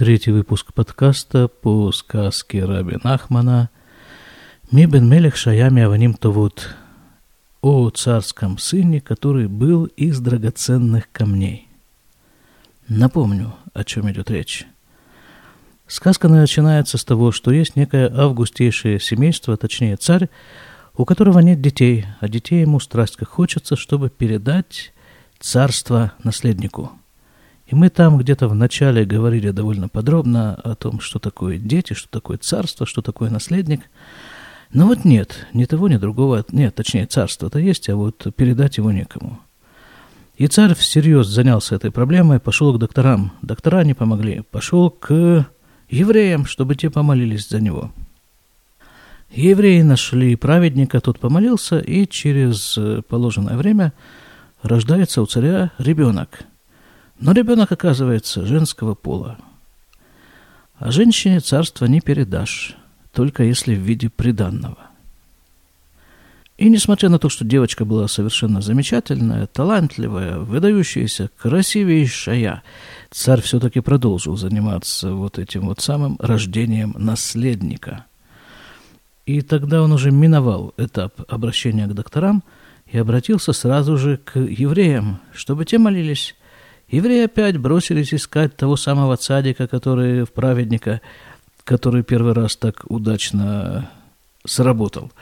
Третий выпуск подкаста по сказке Раби Нахмана «Ми бен мелех шаями аваним товут» о царском сыне, который был из драгоценных камней. Напомню, о чем идет речь. Сказка начинается с того, что есть некое августейшее семейство, точнее царь, у которого нет детей, а детей ему страсть как хочется, чтобы передать царство наследнику – и мы там где-то в начале говорили довольно подробно о том, что такое дети, что такое царство, что такое наследник. Но вот нет, ни того, ни другого, нет, точнее, царство-то есть, а вот передать его некому. И царь всерьез занялся этой проблемой, пошел к докторам. Доктора не помогли. Пошел к евреям, чтобы те помолились за него. Евреи нашли праведника, тот помолился, и через положенное время рождается у царя ребенок – но ребенок оказывается женского пола. А женщине царство не передашь, только если в виде приданного. И несмотря на то, что девочка была совершенно замечательная, талантливая, выдающаяся, красивейшая, царь все-таки продолжил заниматься вот этим вот самым рождением наследника. И тогда он уже миновал этап обращения к докторам и обратился сразу же к евреям, чтобы те молились Евреи опять бросились искать того самого цадика, который в праведника, который первый раз так удачно сработал.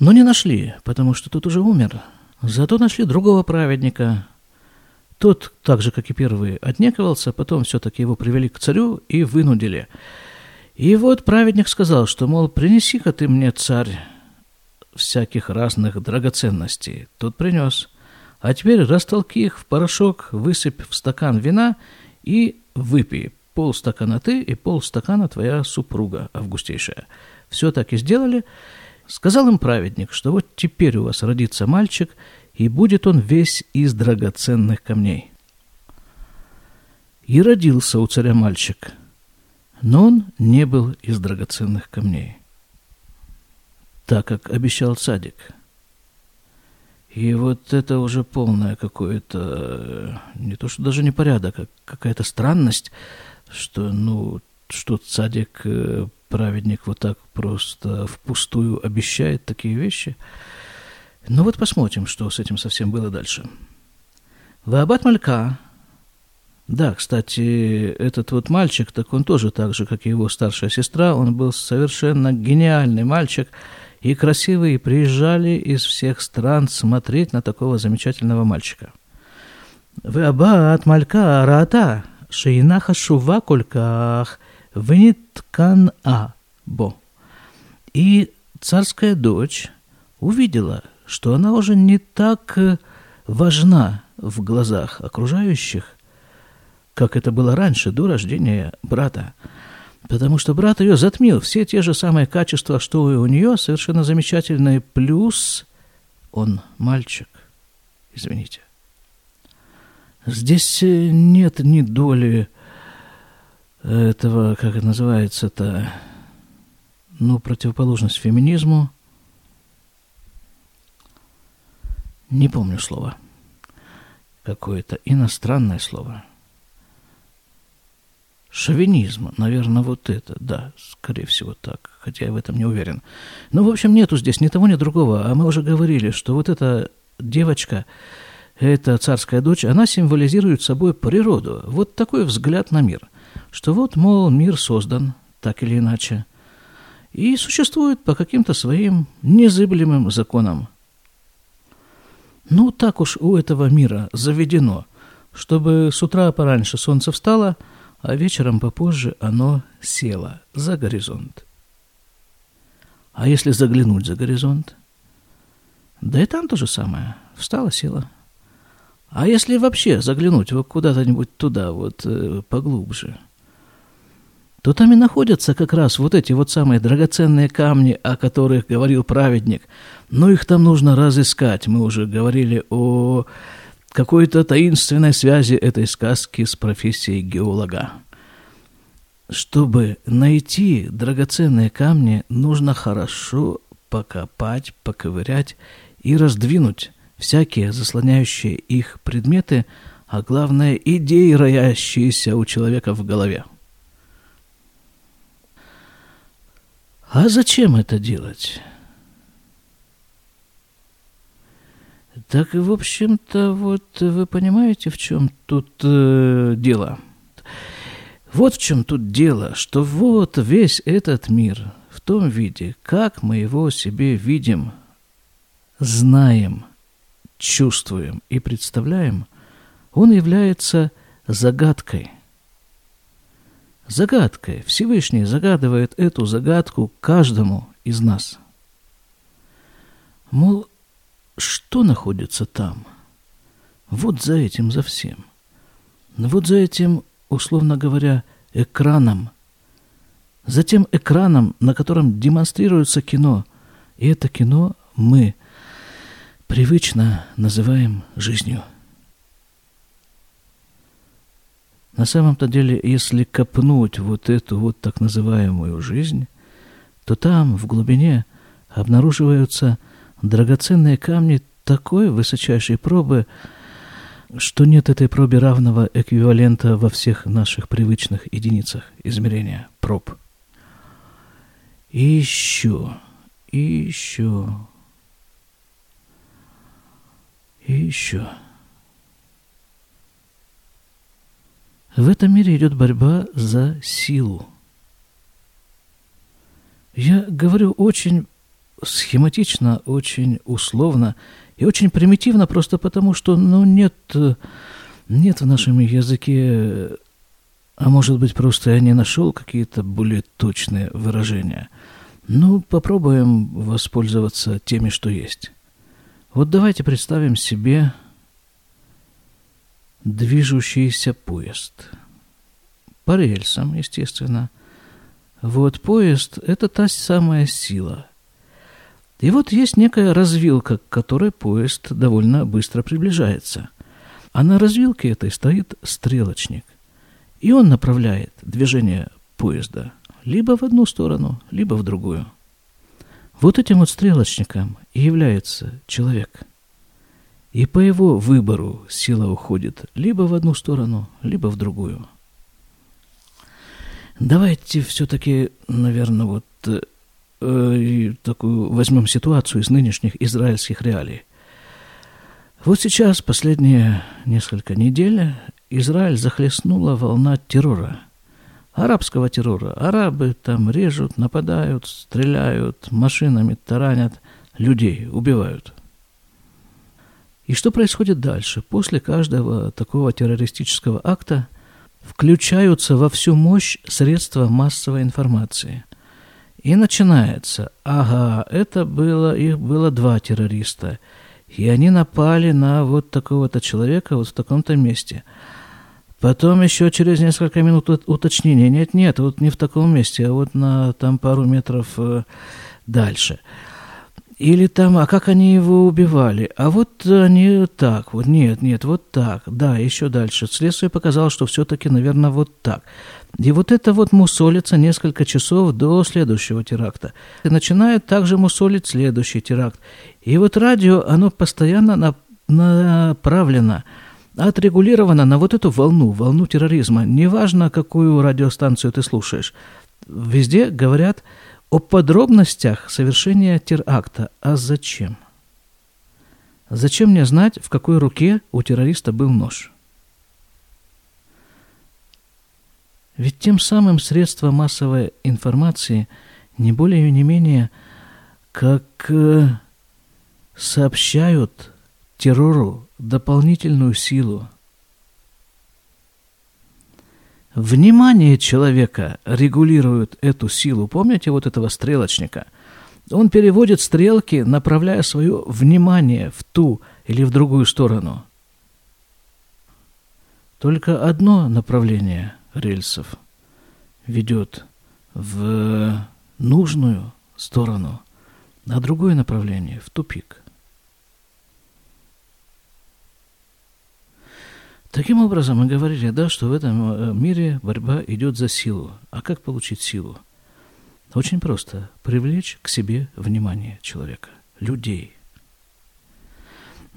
Но не нашли, потому что тот уже умер. Зато нашли другого праведника. Тот, так же, как и первый, отнекивался, потом все-таки его привели к царю и вынудили. И вот праведник сказал, что, мол, принеси-ка ты мне, царь, всяких разных драгоценностей. Тот принес – а теперь растолки их в порошок, высыпь в стакан вина и выпей. Полстакана ты и полстакана твоя супруга августейшая. Все так и сделали. Сказал им праведник, что вот теперь у вас родится мальчик, и будет он весь из драгоценных камней. И родился у царя мальчик, но он не был из драгоценных камней, так как обещал цадик – и вот это уже полное какое-то, э, не то что даже не порядок, а какая-то странность, что, ну, что цадик, э, праведник вот так просто впустую обещает такие вещи. Ну вот посмотрим, что с этим совсем было дальше. Ваабат Малька, да, кстати, этот вот мальчик, так он тоже так же, как и его старшая сестра, он был совершенно гениальный мальчик – и красивые приезжали из всех стран смотреть на такого замечательного мальчика. Вы аба от малька арата, шейнаха шува кольках, вниткан а бо. И царская дочь увидела, что она уже не так э, важна в глазах окружающих, как это было раньше, до рождения брата. Потому что брат ее затмил все те же самые качества, что и у нее, совершенно замечательные, плюс он мальчик. Извините. Здесь э, нет ни доли этого, как это называется-то, ну, противоположность феминизму. Не помню слова. Какое-то иностранное слово – шовинизма. Наверное, вот это, да, скорее всего так, хотя я в этом не уверен. Но, в общем, нету здесь ни того, ни другого. А мы уже говорили, что вот эта девочка, эта царская дочь, она символизирует собой природу. Вот такой взгляд на мир. Что вот, мол, мир создан, так или иначе, и существует по каким-то своим незыблемым законам. Ну, так уж у этого мира заведено, чтобы с утра пораньше солнце встало – а вечером попозже оно село за горизонт. А если заглянуть за горизонт? Да и там то же самое. Встала, села. А если вообще заглянуть вот куда-то-нибудь туда, вот э, поглубже, то там и находятся как раз вот эти вот самые драгоценные камни, о которых говорил праведник. Но их там нужно разыскать. Мы уже говорили о какой-то таинственной связи этой сказки с профессией геолога. Чтобы найти драгоценные камни, нужно хорошо покопать, поковырять и раздвинуть всякие заслоняющие их предметы, а главное – идеи, роящиеся у человека в голове. А зачем это делать? Так, в общем-то, вот вы понимаете, в чем тут э, дело? Вот в чем тут дело, что вот весь этот мир в том виде, как мы его себе видим, знаем, чувствуем и представляем, он является загадкой. Загадкой. Всевышний загадывает эту загадку каждому из нас. Мол, что находится там? Вот за этим, за всем. Вот за этим, условно говоря, экраном. За тем экраном, на котором демонстрируется кино. И это кино мы привычно называем жизнью. На самом-то деле, если копнуть вот эту вот так называемую жизнь, то там, в глубине, обнаруживаются драгоценные камни такой высочайшей пробы, что нет этой пробе равного эквивалента во всех наших привычных единицах измерения проб. И еще, и еще, и еще – В этом мире идет борьба за силу. Я говорю очень схематично, очень условно и очень примитивно, просто потому что ну, нет, нет в нашем языке, а может быть, просто я не нашел какие-то более точные выражения. Ну, попробуем воспользоваться теми, что есть. Вот давайте представим себе движущийся поезд. По рельсам, естественно. Вот поезд – это та самая сила. И вот есть некая развилка, к которой поезд довольно быстро приближается. А на развилке этой стоит стрелочник. И он направляет движение поезда либо в одну сторону, либо в другую. Вот этим вот стрелочником и является человек – и по его выбору сила уходит либо в одну сторону, либо в другую. Давайте все-таки, наверное, вот э, такую возьмем ситуацию из нынешних израильских реалий. Вот сейчас, последние несколько недель, Израиль захлестнула волна террора, арабского террора. Арабы там режут, нападают, стреляют, машинами таранят, людей убивают. И что происходит дальше? После каждого такого террористического акта включаются во всю мощь средства массовой информации. И начинается, ага, это было, их было два террориста, и они напали на вот такого-то человека вот в таком-то месте. Потом еще через несколько минут уточнения, нет, нет, вот не в таком месте, а вот на там пару метров э, дальше – или там, а как они его убивали? А вот они так, вот нет, нет, вот так. Да, еще дальше. Следствие показало, что все-таки, наверное, вот так. И вот это вот мусолится несколько часов до следующего теракта. И начинает также мусолить следующий теракт. И вот радио, оно постоянно на, направлено, отрегулировано на вот эту волну, волну терроризма. Неважно, какую радиостанцию ты слушаешь. Везде говорят о подробностях совершения теракта. А зачем? Зачем мне знать, в какой руке у террориста был нож? Ведь тем самым средства массовой информации не более и не менее как э, сообщают террору дополнительную силу, Внимание человека регулирует эту силу. Помните вот этого стрелочника? Он переводит стрелки, направляя свое внимание в ту или в другую сторону. Только одно направление рельсов ведет в нужную сторону, а другое направление в тупик – Таким образом, мы говорили, да, что в этом э, мире борьба идет за силу. А как получить силу? Очень просто. Привлечь к себе внимание человека, людей.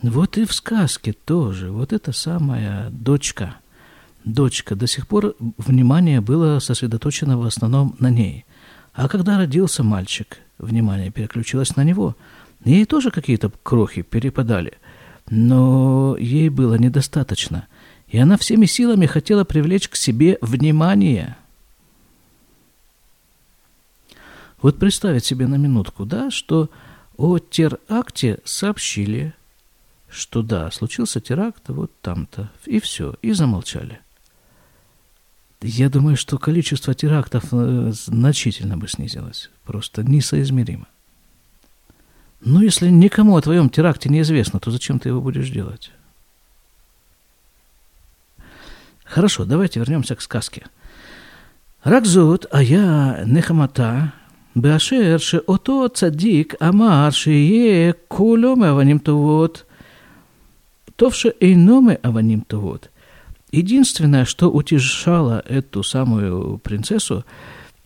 Вот и в сказке тоже. Вот эта самая дочка. Дочка. До сих пор внимание было сосредоточено в основном на ней. А когда родился мальчик, внимание переключилось на него. Ей тоже какие-то крохи перепадали, но ей было недостаточно, и она всеми силами хотела привлечь к себе внимание. Вот представить себе на минутку, да, что о теракте сообщили, что да, случился теракт вот там-то, и все, и замолчали. Я думаю, что количество терактов э, значительно бы снизилось, просто несоизмеримо. Но если никому о твоем теракте неизвестно, то зачем ты его будешь делать? Хорошо, давайте вернемся к сказке. Ракзут, а я нехамата, באשר שאותו צדיק אמר שיהיה כולו מאבנים טובות, טוב שאינו מאבנים טובות. Единственное, что утешало эту самую принцессу,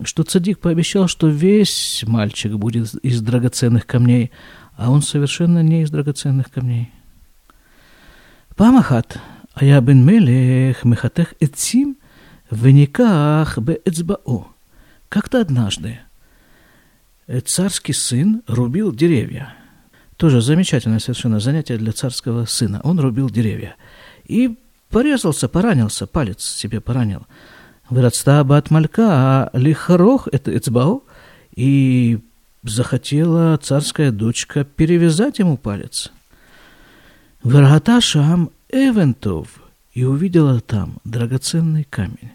что цадик пообещал, что весь мальчик будет из драгоценных камней, а он совершенно не из драгоценных камней. Памахат, а я бен мелех мехатех эцим вениках бе эцбао. Как-то однажды царский сын рубил деревья. Тоже замечательное совершенно занятие для царского сына. Он рубил деревья. И порезался, поранился, палец себе поранил. Выродста от малька, а лихорох – это эцбау. И захотела царская дочка перевязать ему палец. Вырата шам эвентов и увидела там драгоценный камень.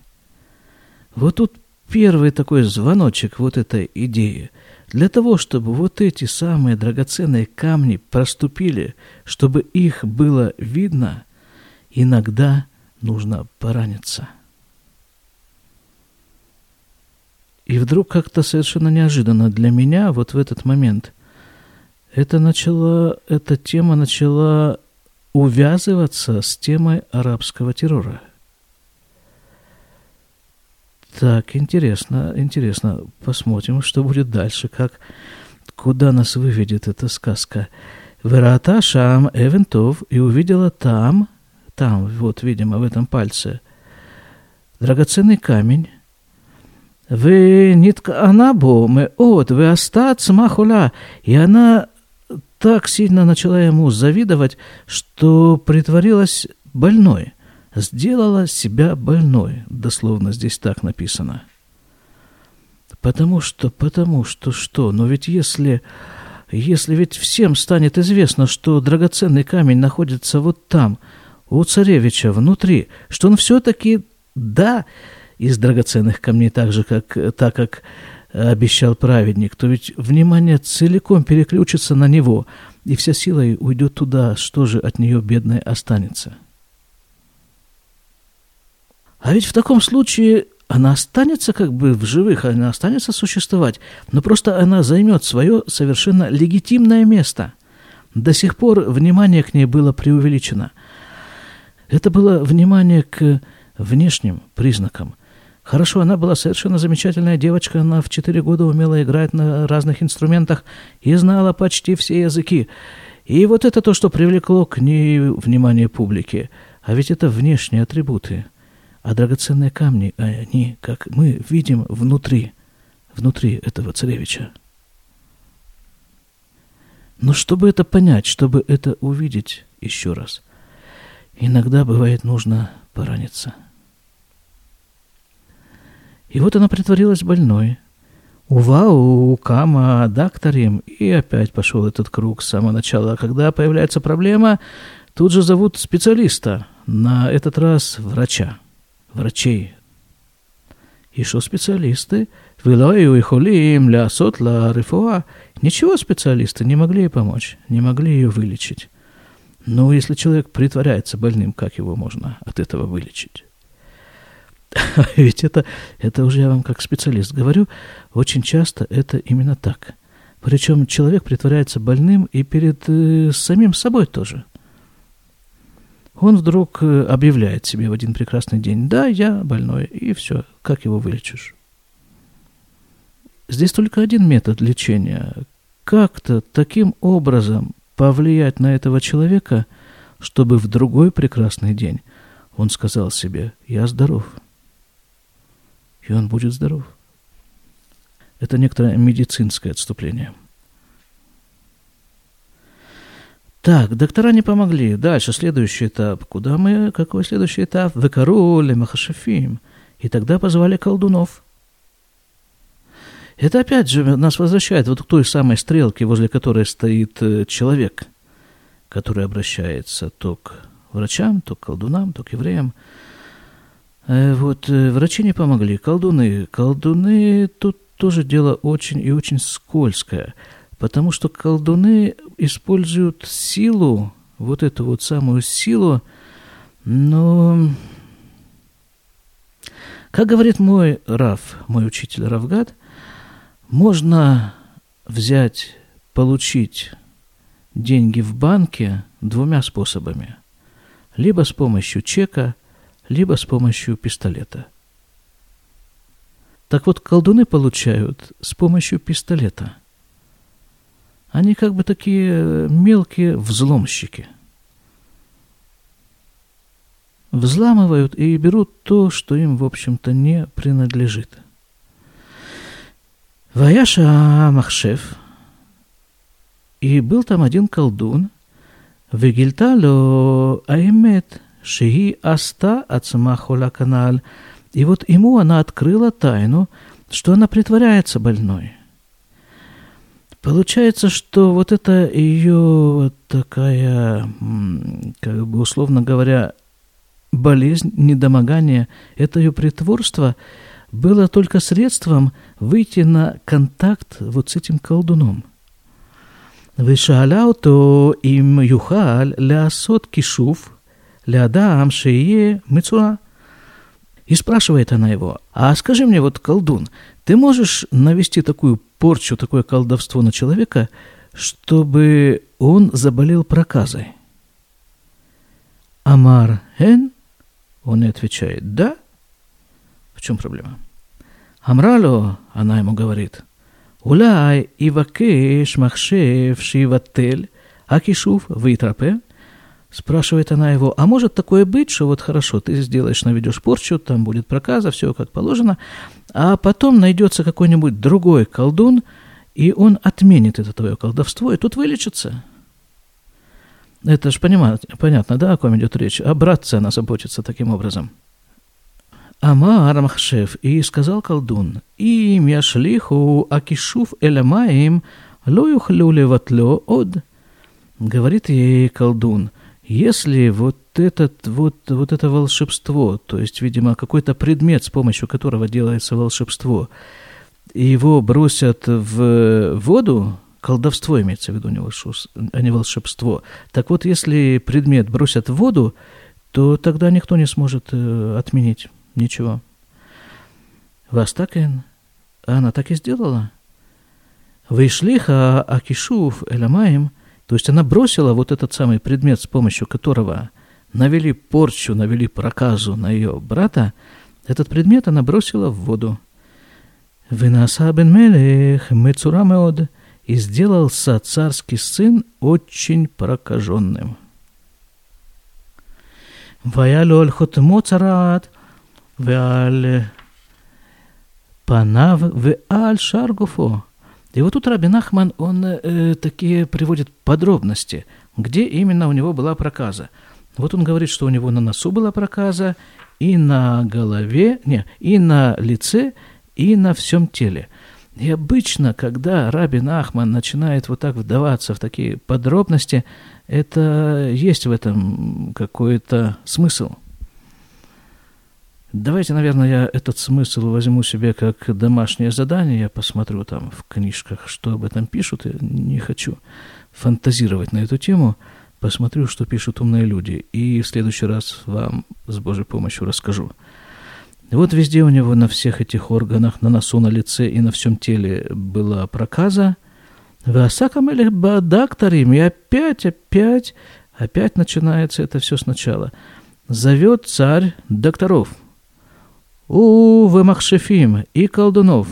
Вот тут первый такой звоночек вот этой идеи – для того, чтобы вот эти самые драгоценные камни проступили, чтобы их было видно, иногда нужно пораниться. И вдруг как-то совершенно неожиданно для меня вот в этот момент это начало, эта тема начала увязываться с темой арабского террора – так, интересно, интересно. Посмотрим, что будет дальше, как, куда нас выведет эта сказка. Верата Шам Эвентов и увидела там, там, вот, видимо, в этом пальце, драгоценный камень. Вы нитка она бо мы от вы остаться махуля. И она так сильно начала ему завидовать, что притворилась больной – сделала себя больной. Дословно здесь так написано. Потому что, потому что что? Но ведь если, если ведь всем станет известно, что драгоценный камень находится вот там, у царевича, внутри, что он все-таки, да, из драгоценных камней, так же, как, так как обещал праведник, то ведь внимание целиком переключится на него, и вся сила уйдет туда, что же от нее бедное останется – а ведь в таком случае она останется как бы в живых, она останется существовать, но просто она займет свое совершенно легитимное место. До сих пор внимание к ней было преувеличено. Это было внимание к внешним признакам. Хорошо, она была совершенно замечательная девочка, она в четыре года умела играть на разных инструментах и знала почти все языки. И вот это то, что привлекло к ней внимание публики. А ведь это внешние атрибуты – а драгоценные камни, они, как мы видим, внутри, внутри этого царевича. Но чтобы это понять, чтобы это увидеть еще раз, иногда бывает нужно пораниться. И вот она притворилась больной. Ува, у Кама, докторим, и опять пошел этот круг с самого начала. Когда появляется проблема, тут же зовут специалиста, на этот раз врача врачей. И что специалисты? Вилаю и холим ля сотла рифуа. Ничего специалисты не могли ей помочь, не могли ее вылечить. Но если человек притворяется больным, как его можно от этого вылечить? Ведь это, это уже я вам как специалист говорю, очень часто это именно так. Причем человек притворяется больным и перед э, самим собой тоже – он вдруг э, объявляет себе в один прекрасный день, да, я больной, и все, как его вылечишь? Здесь только один метод лечения. Как-то таким образом повлиять на этого человека, чтобы в другой прекрасный день он сказал себе, я здоров. И он будет здоров. Это некоторое медицинское отступление. Так, доктора не помогли. Дальше, следующий этап. Куда мы? Какой следующий этап? Векароли, Махашафим. И тогда позвали колдунов. Это опять же нас возвращает вот к той самой стрелке, возле которой стоит э, человек, который обращается то к врачам, то к колдунам, то к евреям. Э, вот э, врачи не помогли, колдуны. Колдуны тут тоже дело очень и очень скользкое, потому что колдуны используют силу, вот эту вот самую силу, но, как говорит мой Раф, мой учитель Равгад, можно взять, получить деньги в банке двумя способами. Либо с помощью чека, либо с помощью пистолета. Так вот, колдуны получают с помощью пистолета. Они как бы такие мелкие взломщики. Взламывают и берут то, что им, в общем-то, не принадлежит. Ваяша Махшев, и был там один колдун, Вегильтало Аймет, Шии Аста Ацмахола Канал. И вот ему она открыла тайну, что она притворяется больной. Получается, что вот это ее вот такая, как бы условно говоря, болезнь, недомогание, это ее притворство было только средством выйти на контакт вот с этим колдуном. ושאלה אותו אם יוכל לעשות כישוף לאדם שיהיה מצורע. И спрашивает она его, а скажи мне, вот колдун, ты можешь навести такую порчу, такое колдовство на человека, чтобы он заболел проказой? Амар Эн? Он и отвечает, да. в чем проблема? Амрало, она ему говорит, «Уляй и вакеш махшев шиватель, акишув витрапе». Спрашивает она его, а может такое быть, что вот хорошо, ты сделаешь, наведешь порчу, там будет проказа, все как положено, а потом найдется какой-нибудь другой колдун, и он отменит это твое колдовство, и тут вылечится. Это же понятно, да, о ком идет речь? А братца она заботится таким образом – Амар Махшев, и сказал колдун, им яшлиху акишуф эламаим ло юхлю леватло од. Говорит ей колдун, если вот этот, вот, вот это волшебство, то есть, видимо, какой-то предмет, с помощью которого делается волшебство, его бросят в воду, колдовство имеется в виду, а не волшебство. Так вот, если предмет бросят в воду, то тогда никто не сможет э, отменить. Ничего. Вастакен, она так и сделала. Вышлиха Акишуф Эламаем, то есть она бросила вот этот самый предмет, с помощью которого навели порчу, навели проказу на ее брата, этот предмет она бросила в воду. Винаса бен Мелех Мецурамеод и сделался царский сын очень прокаженным. Ваялю Моцарат ועל панав в аль шаргуфо. И вот тут Раби Нахман, он э, такие приводит подробности, где именно у него была проказа. Вот он говорит, что у него на носу была проказа, и на голове, не, и на лице, и на всем теле. И обычно, когда Раби Нахман начинает вот так вдаваться в такие подробности, это есть в этом какой-то смысл – Давайте, наверное, я этот смысл возьму себе как домашнее задание. Я посмотрю там в книжках, что об этом пишут. Я не хочу фантазировать на эту тему. Посмотрю, что пишут умные люди. И в следующий раз вам с Божьей помощью расскажу. Вот везде у него на всех этих органах, на носу, на лице и на всем теле была проказа. Васакам или бадакторим. И опять, опять, опять начинается это все сначала. Зовет царь докторов – у вымахшефим и колдунов,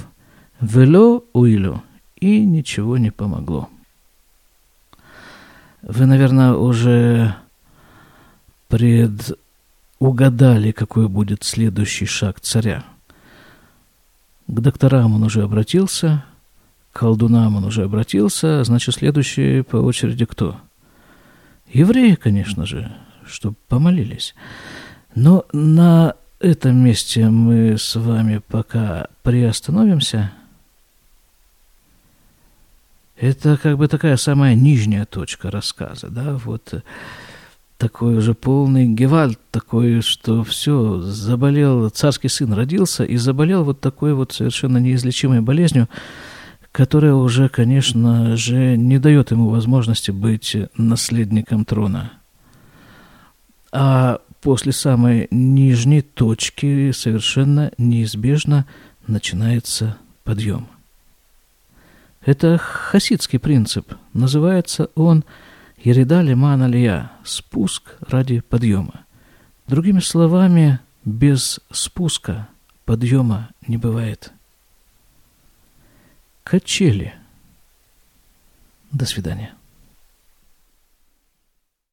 вело уилю, и ничего не помогло. Вы, наверное, уже предугадали, какой будет следующий шаг царя. К докторам он уже обратился, к колдунам он уже обратился, значит, следующий по очереди кто? Евреи, конечно же, чтобы помолились. Но на этом месте мы с вами пока приостановимся. Это как бы такая самая нижняя точка рассказа, да, вот такой уже полный гевальт, такой, что все, заболел, царский сын родился и заболел вот такой вот совершенно неизлечимой болезнью, которая уже, конечно же, не дает ему возможности быть наследником трона. А после самой нижней точки совершенно неизбежно начинается подъем. Это хасидский принцип. Называется он – Ереда лиман алия – спуск ради подъема. Другими словами, без спуска подъема не бывает. Качели. До свидания.